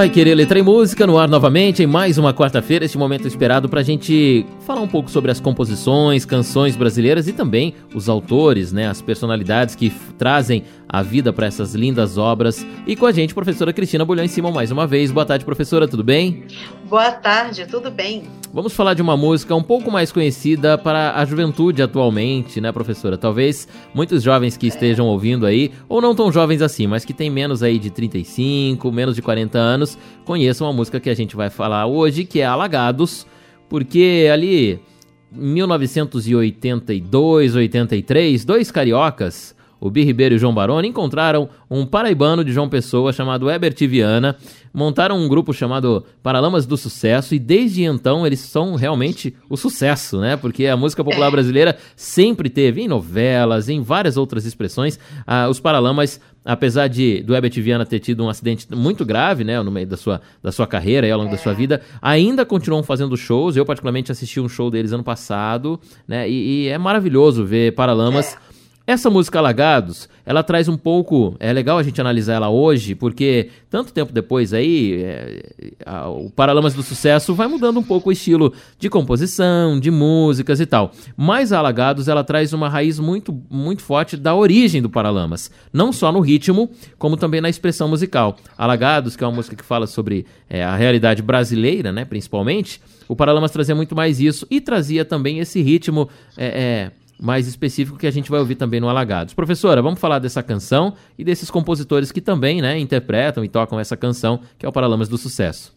Pai Querer Letra e Música no ar novamente em mais uma quarta-feira, este momento esperado para a gente falar um pouco sobre as composições, canções brasileiras e também os autores, né, as personalidades que trazem a vida para essas lindas obras. E com a gente, professora Cristina Bolhão em cima mais uma vez. Boa tarde, professora, tudo bem? Boa tarde, tudo bem. Vamos falar de uma música um pouco mais conhecida para a juventude atualmente, né, professora? Talvez muitos jovens que estejam ouvindo aí, ou não tão jovens assim, mas que têm menos aí de 35, menos de 40 anos, conheçam a música que a gente vai falar hoje, que é Alagados, porque ali 1982, 83, dois cariocas o Bi Ribeiro e o João Baroni encontraram um paraibano de João Pessoa chamado Herbert Viana, montaram um grupo chamado Paralamas do Sucesso e desde então eles são realmente o sucesso, né? Porque a música popular é. brasileira sempre teve em novelas, em várias outras expressões, ah, os Paralamas apesar de do Herbert Viana ter tido um acidente muito grave, né, no meio da sua, da sua carreira e ao longo é. da sua é. vida, ainda continuam fazendo shows. Eu particularmente assisti um show deles ano passado, né, e, e é maravilhoso ver Paralamas é essa música Alagados, ela traz um pouco. É legal a gente analisar ela hoje, porque tanto tempo depois aí, é, a, o Paralamas do Sucesso vai mudando um pouco o estilo de composição, de músicas e tal. Mas a Alagados, ela traz uma raiz muito, muito forte da origem do Paralamas. Não só no ritmo, como também na expressão musical. Alagados, que é uma música que fala sobre é, a realidade brasileira, né, principalmente. O Paralamas trazia muito mais isso e trazia também esse ritmo. É, é, mais específico que a gente vai ouvir também no Alagados. Professora, vamos falar dessa canção e desses compositores que também né, interpretam e tocam essa canção, que é o Paralamas do Sucesso.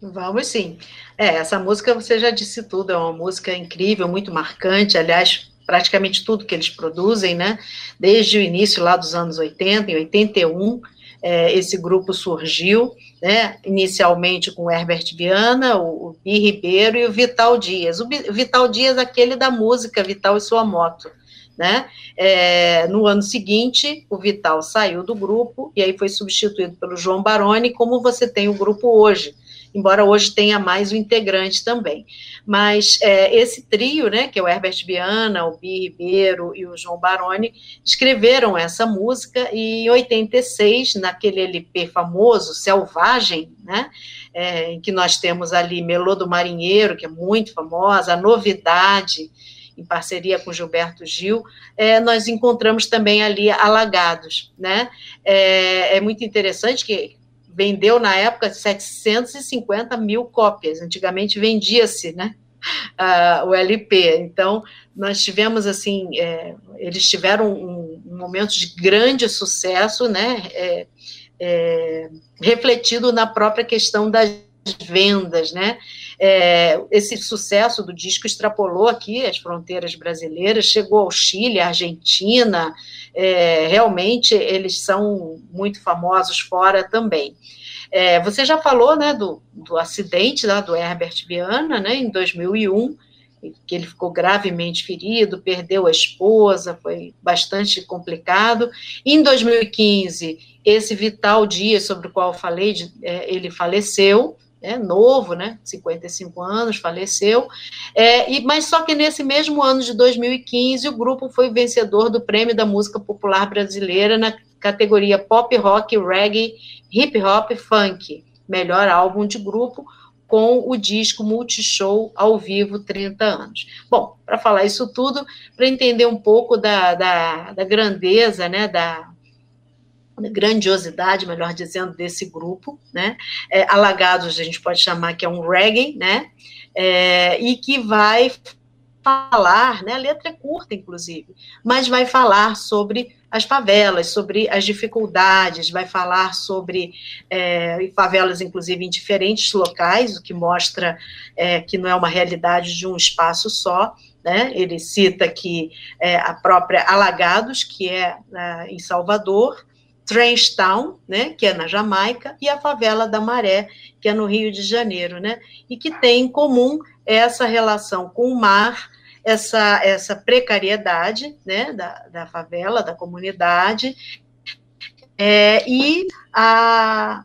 Vamos sim. É, essa música, você já disse tudo, é uma música incrível, muito marcante, aliás, praticamente tudo que eles produzem, né, desde o início lá dos anos 80, em 81, é, esse grupo surgiu, né, inicialmente com Herbert Viana, o, o Bi Ribeiro e o Vital Dias. O, o Vital Dias, aquele da música Vital e Sua Moto. Né? É, no ano seguinte, o Vital saiu do grupo e aí foi substituído pelo João Baroni, como você tem o grupo hoje embora hoje tenha mais um integrante também. Mas é, esse trio, né, que é o Herbert Viana, o Bi Ribeiro e o João Baroni, escreveram essa música e em 86, naquele LP famoso, Selvagem, né, é, em que nós temos ali Melô do Marinheiro, que é muito famosa, a Novidade, em parceria com Gilberto Gil, é, nós encontramos também ali Alagados, né? É, é muito interessante que vendeu na época 750 mil cópias. Antigamente vendia-se, né? Uh, o LP. Então, nós tivemos assim, é, eles tiveram um, um, momento de grande sucesso, né? É, é, refletido na própria questão das vendas, né? É, esse sucesso do disco extrapolou aqui as fronteiras brasileiras, chegou ao Chile, à Argentina, é, realmente eles são muito famosos fora também. É, você já falou né, do, do acidente do Herbert Viana, né, em 2001, que ele ficou gravemente ferido, perdeu a esposa, foi bastante complicado. Em 2015, esse Vital Dias, sobre o qual eu falei, é, ele faleceu, é, novo, né, 55 anos, faleceu, é, e, mas só que nesse mesmo ano de 2015, o grupo foi vencedor do Prêmio da Música Popular Brasileira na categoria Pop Rock, Reggae, Hip Hop Funk, melhor álbum de grupo, com o disco Multishow ao vivo 30 anos. Bom, para falar isso tudo, para entender um pouco da, da, da grandeza, né, da, grandiosidade, melhor dizendo, desse grupo, né? É, Alagados a gente pode chamar que é um reggae, né? É, e que vai falar, né? A letra é curta, inclusive, mas vai falar sobre as favelas, sobre as dificuldades, vai falar sobre é, favelas, inclusive, em diferentes locais, o que mostra é, que não é uma realidade de um espaço só. Né? Ele cita que é, a própria Alagados, que é, é em Salvador, Trenchtown, né, que é na Jamaica, e a favela da Maré, que é no Rio de Janeiro, né, e que tem em comum essa relação com o mar, essa, essa precariedade, né, da, da favela, da comunidade, é, e a,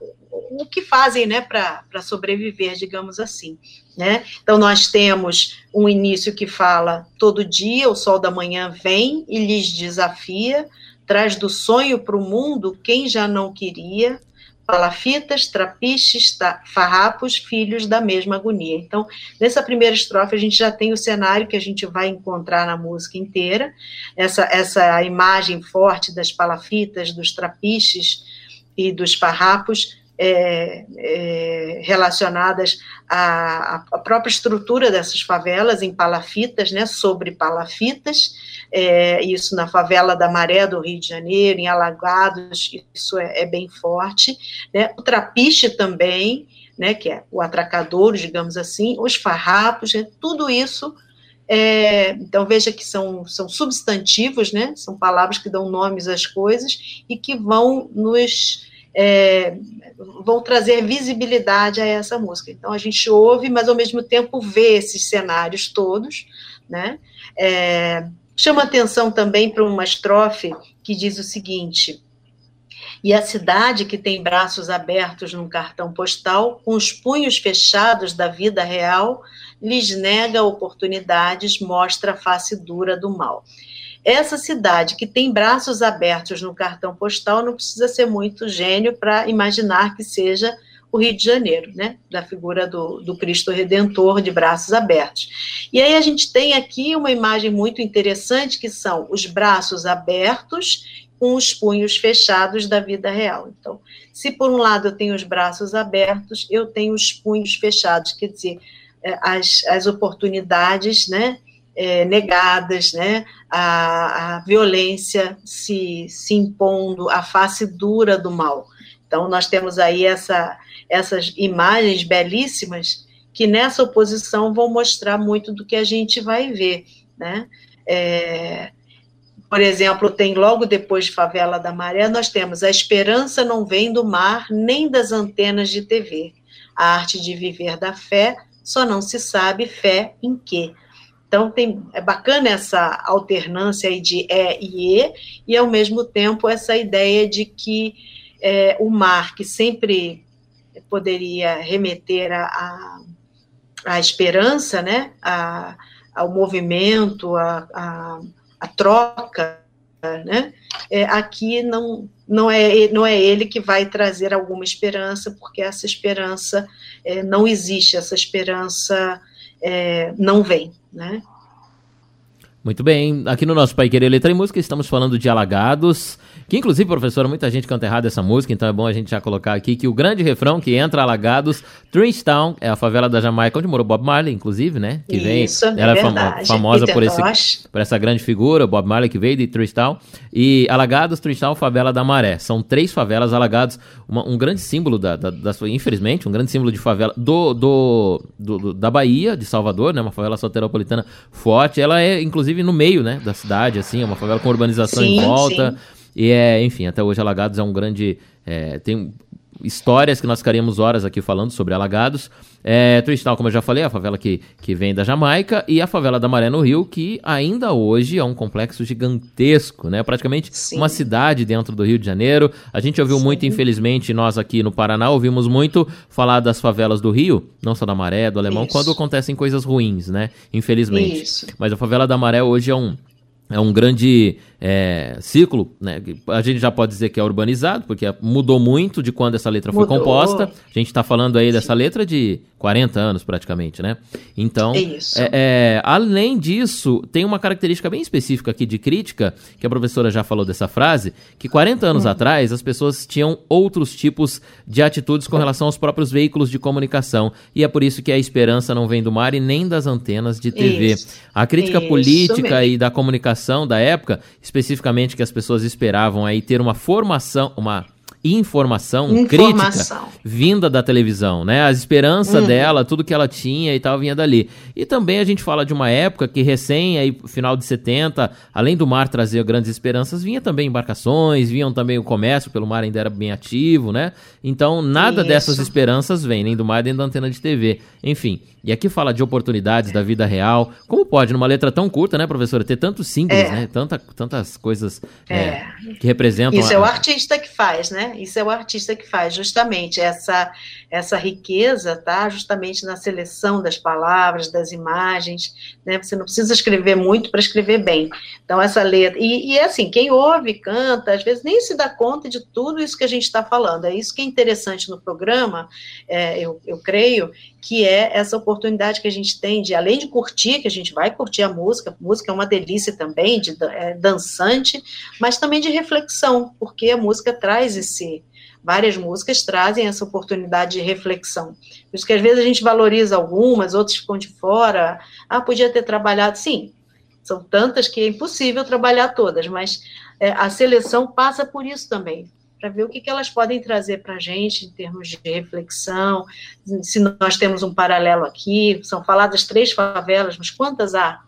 o que fazem né, para sobreviver, digamos assim. Né? Então, nós temos um início que fala: todo dia o sol da manhã vem e lhes desafia, traz do sonho para o mundo quem já não queria, palafitas, trapiches, farrapos, filhos da mesma agonia. Então, nessa primeira estrofe, a gente já tem o cenário que a gente vai encontrar na música inteira, essa, essa imagem forte das palafitas, dos trapiches e dos farrapos, é, é, relacionadas à, à, própria estrutura dessas favelas em palafitas, né, sobre palafitas, é, isso na favela da Maré do Rio de Janeiro, em Alagados, isso é, é bem forte, né, o trapiche também, né, que é o atracador, digamos assim, os farrapos, né, tudo isso é, então veja que são, são substantivos, né? São palavras que dão nomes às coisas e que vão nos é, vão trazer visibilidade a essa música. Então a gente ouve, mas ao mesmo tempo vê esses cenários todos, né? É, chama atenção também para uma estrofe que diz o seguinte: e a cidade que tem braços abertos num cartão postal, com os punhos fechados da vida real, lhes nega oportunidades, mostra a face dura do mal. Essa cidade que tem braços abertos no cartão postal não precisa ser muito gênio para imaginar que seja o Rio de Janeiro, né? Da figura do, do Cristo Redentor de braços abertos. E aí a gente tem aqui uma imagem muito interessante que são os braços abertos com os punhos fechados da vida real. Então, se por um lado eu tenho os braços abertos, eu tenho os punhos fechados, quer dizer, é, as, as oportunidades, né? É, negadas, né? A, a, violência se, se impondo, a face dura do mal. Então, nós temos aí essa, essas imagens belíssimas que nessa oposição vão mostrar muito do que a gente vai ver, né? É, por exemplo, tem logo depois de Favela da Maré, nós temos a esperança não vem do mar nem das antenas de TV. A arte de viver da fé só não se sabe fé em quê. Então, tem, é bacana essa alternância aí de E e E, e ao mesmo tempo essa ideia de que é, o mar, que sempre poderia remeter à a, a, esperança, né, a, ao movimento, a, a, a troca, né, é, aqui não, não, é, não é ele que vai trazer alguma esperança, porque essa esperança é, não existe, essa esperança é, não vem, né? Muito bem, aqui no nosso Pai Querer Letra e Música estamos falando de Alagados, que inclusive, professora, muita gente canta errado essa música, então é bom a gente já colocar aqui que o grande refrão que entra Alagados, Town é a favela da Jamaica, onde morou Bob Marley, inclusive, né? Que vem, Isso, é ela é famo famosa por, esse, por essa grande figura, Bob Marley, que veio de Town e Alagados, Town, favela da Maré. São três favelas, Alagados, uma, um grande símbolo da, da, da, sua, infelizmente, um grande símbolo de favela do, do, do, da Bahia, de Salvador, né? Uma favela soteropolitana forte, ela é, inclusive, inclusive no meio, né, da cidade, assim, é uma favela com urbanização sim, em volta. Sim. E é, enfim, até hoje Alagados é um grande. É, tem histórias que nós ficaríamos horas aqui falando sobre Alagados. É, Tristal, como eu já falei, a favela que, que vem da Jamaica, e a favela da Maré no Rio, que ainda hoje é um complexo gigantesco, né? Praticamente Sim. uma cidade dentro do Rio de Janeiro. A gente ouviu Sim. muito, infelizmente, nós aqui no Paraná ouvimos muito falar das favelas do Rio, não só da Maré, do Alemão, Isso. quando acontecem coisas ruins, né? Infelizmente. Isso. Mas a favela da Maré hoje é um é um grande é, ciclo, né? A gente já pode dizer que é urbanizado, porque mudou muito de quando essa letra mudou. foi composta. A gente está falando aí dessa letra de 40 anos praticamente, né? Então, é, é, além disso, tem uma característica bem específica aqui de crítica, que a professora já falou dessa frase, que 40 anos hum. atrás as pessoas tinham outros tipos de atitudes com relação aos próprios veículos de comunicação. E é por isso que a esperança não vem do mar e nem das antenas de TV. Isso. A crítica isso política mesmo. e da comunicação da época especificamente que as pessoas esperavam aí ter uma formação, uma informação, informação. crítica vinda da televisão, né? A esperança uhum. dela, tudo que ela tinha e tal vinha dali. E também a gente fala de uma época que recém aí final de 70, além do mar trazer grandes esperanças, vinha também embarcações, vinham também o comércio pelo mar ainda era bem ativo, né? Então nada Isso. dessas esperanças vem, nem do mar nem da antena de TV. Enfim, e aqui fala de oportunidades da vida real. Como pode, numa letra tão curta, né, professora, ter tantos símbolos, é. né? Tanta, tantas coisas é. É, que representam. Isso a... é o artista que faz, né? Isso é o artista que faz, justamente essa essa riqueza, tá? Justamente na seleção das palavras, das imagens, né? Você não precisa escrever muito para escrever bem. Então essa letra e, e é assim, quem ouve, canta, às vezes nem se dá conta de tudo isso que a gente está falando. É isso que é interessante no programa, é, eu, eu creio, que é essa oportunidade que a gente tem de, além de curtir, que a gente vai curtir a música, música é uma delícia também, de é, dançante, mas também de reflexão, porque a música traz esse, várias músicas trazem essa oportunidade de reflexão. Por isso que às vezes a gente valoriza algumas, outras ficam de fora. Ah, podia ter trabalhado. Sim, são tantas que é impossível trabalhar todas, mas é, a seleção passa por isso também para ver o que, que elas podem trazer para a gente em termos de reflexão, se nós temos um paralelo aqui, são faladas três favelas, mas quantas há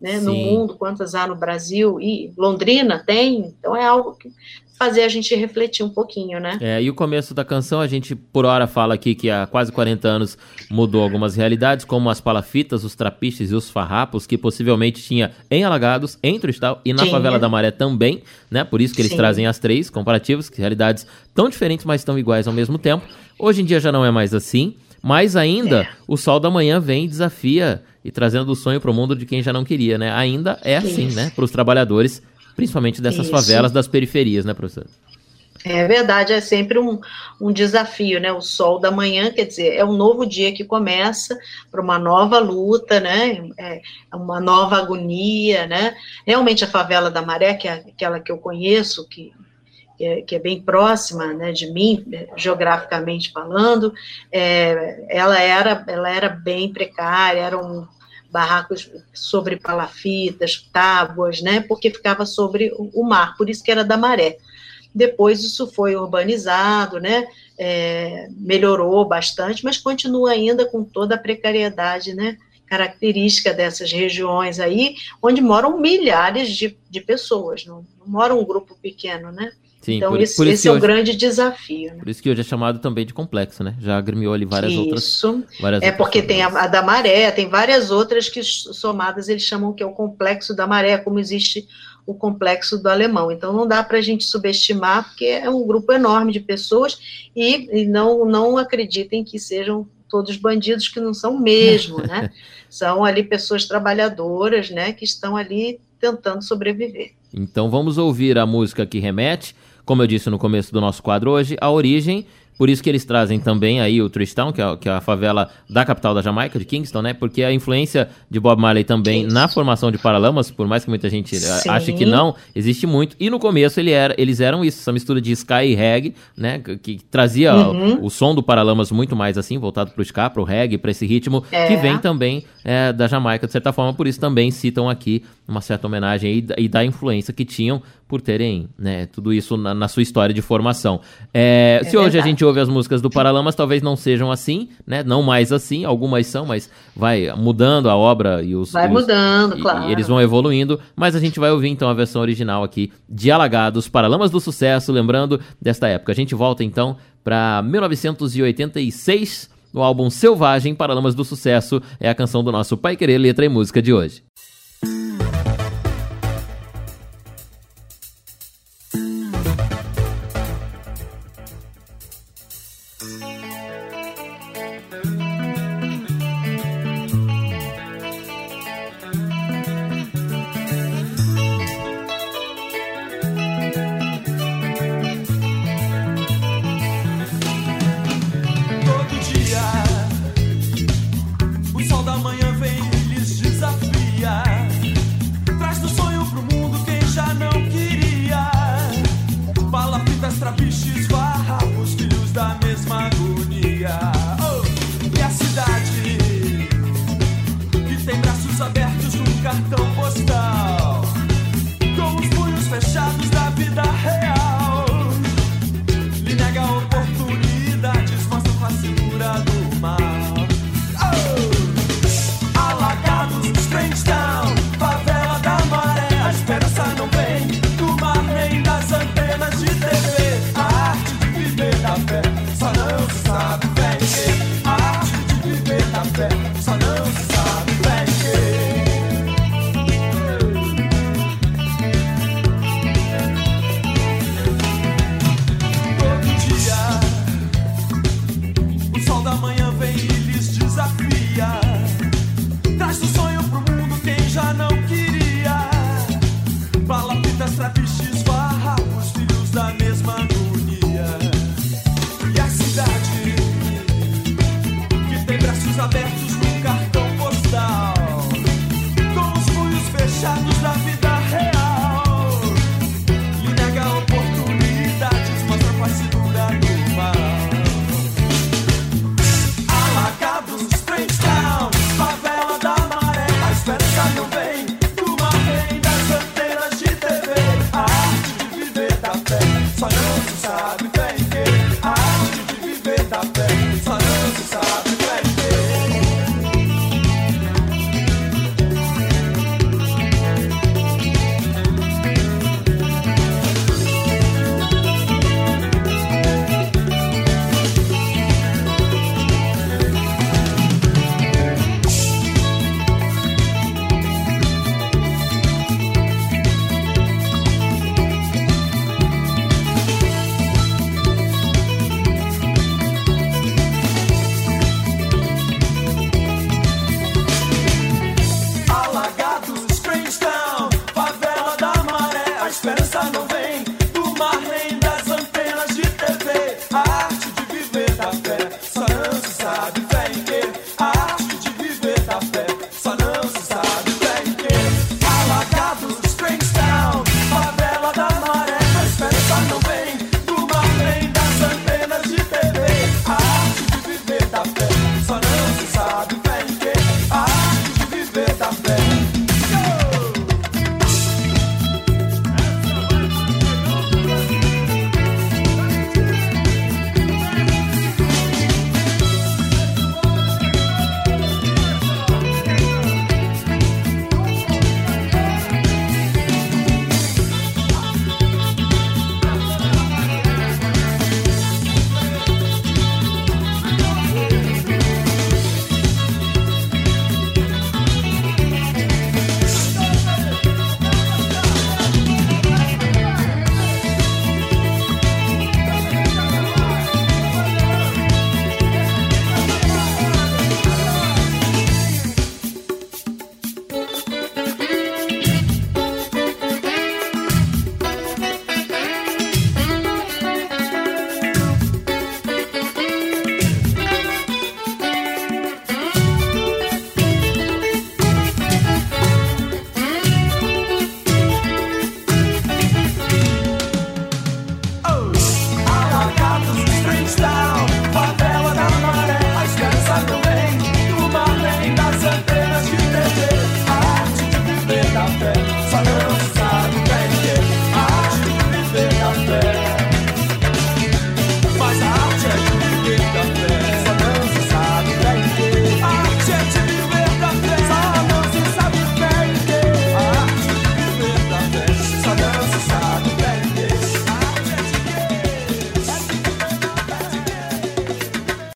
né, no mundo, quantas há no Brasil, e Londrina tem, então é algo que fazer a gente refletir um pouquinho, né? É, e o começo da canção, a gente por hora fala aqui que há quase 40 anos mudou algumas realidades, como as palafitas, os trapiches e os farrapos, que possivelmente tinha em Alagados, em Tristal e na. Favela da Maré também, né? Por isso que eles Sim. trazem as três comparativos, que realidades tão diferentes, mas tão iguais ao mesmo tempo. Hoje em dia já não é mais assim, mas ainda é. o sol da manhã vem e desafia e trazendo o sonho para o mundo de quem já não queria, né? Ainda é assim, isso. né? Para os trabalhadores principalmente dessas Isso. favelas das periferias, né, professor? É verdade, é sempre um, um desafio, né? O sol da manhã, quer dizer, é um novo dia que começa para uma nova luta, né? É uma nova agonia, né? Realmente a favela da Maré, que é aquela que eu conheço, que, que, é, que é bem próxima, né, de mim, geograficamente falando, é, ela era, ela era bem precária, era um barracos sobre palafitas, tábuas, né, porque ficava sobre o mar, por isso que era da maré. Depois isso foi urbanizado, né, é, melhorou bastante, mas continua ainda com toda a precariedade, né, característica dessas regiões aí, onde moram milhares de, de pessoas, não, não mora um grupo pequeno, né. Sim, então, por, esse, por esse é o grande desafio. Né? Por isso que hoje é chamado também de complexo, né? Já agremiou ali várias isso. outras. Isso. é porque tem a, a, da maré, tem várias outras que somadas eles chamam que é o complexo da maré, como existe o complexo do alemão. Então não dá para a gente subestimar, porque é um grupo enorme de pessoas e, e não, não acreditem que sejam todos bandidos que não são mesmo, né? São ali pessoas trabalhadoras, né, que estão ali tentando sobreviver. Então vamos ouvir a música que remete como eu disse no começo do nosso quadro hoje, a origem por isso que eles trazem também aí o Tristão, que é, que é, a favela da capital da Jamaica, de Kingston, né? Porque a influência de Bob Marley também Isso. na formação de Paralamas, por mais que muita gente eh, Sim. ache que não, existe muito. E no começo ele era, eles eram isso, essa mistura de ska e reggae, né? Que, que trazia uhum. o, o, som do Paralamas muito mais assim, voltado pro ska, pro reggae, para esse ritmo, é. que vem também é, da Jamaica, de certa forma. Por isso também citam aqui uma certa homenagem e, e da influência que tinham por terem né, tudo isso na, na, sua história de formação. É, é se hoje a gente ouve as músicas do Paralamas, talvez não sejam assim, né? Não mais assim, algumas são, mas vai mudando a obra e os. Vai os, mudando, e, claro. E eles vão evoluindo, mas a gente vai ouvir então a versão original aqui de Alagados, Paralamas do Sucesso, lembrando desta época. A gente volta então para 1986. No álbum Selvagem, Paralamas do Sucesso, é a canção do nosso Pai Querer Letra e Música de hoje.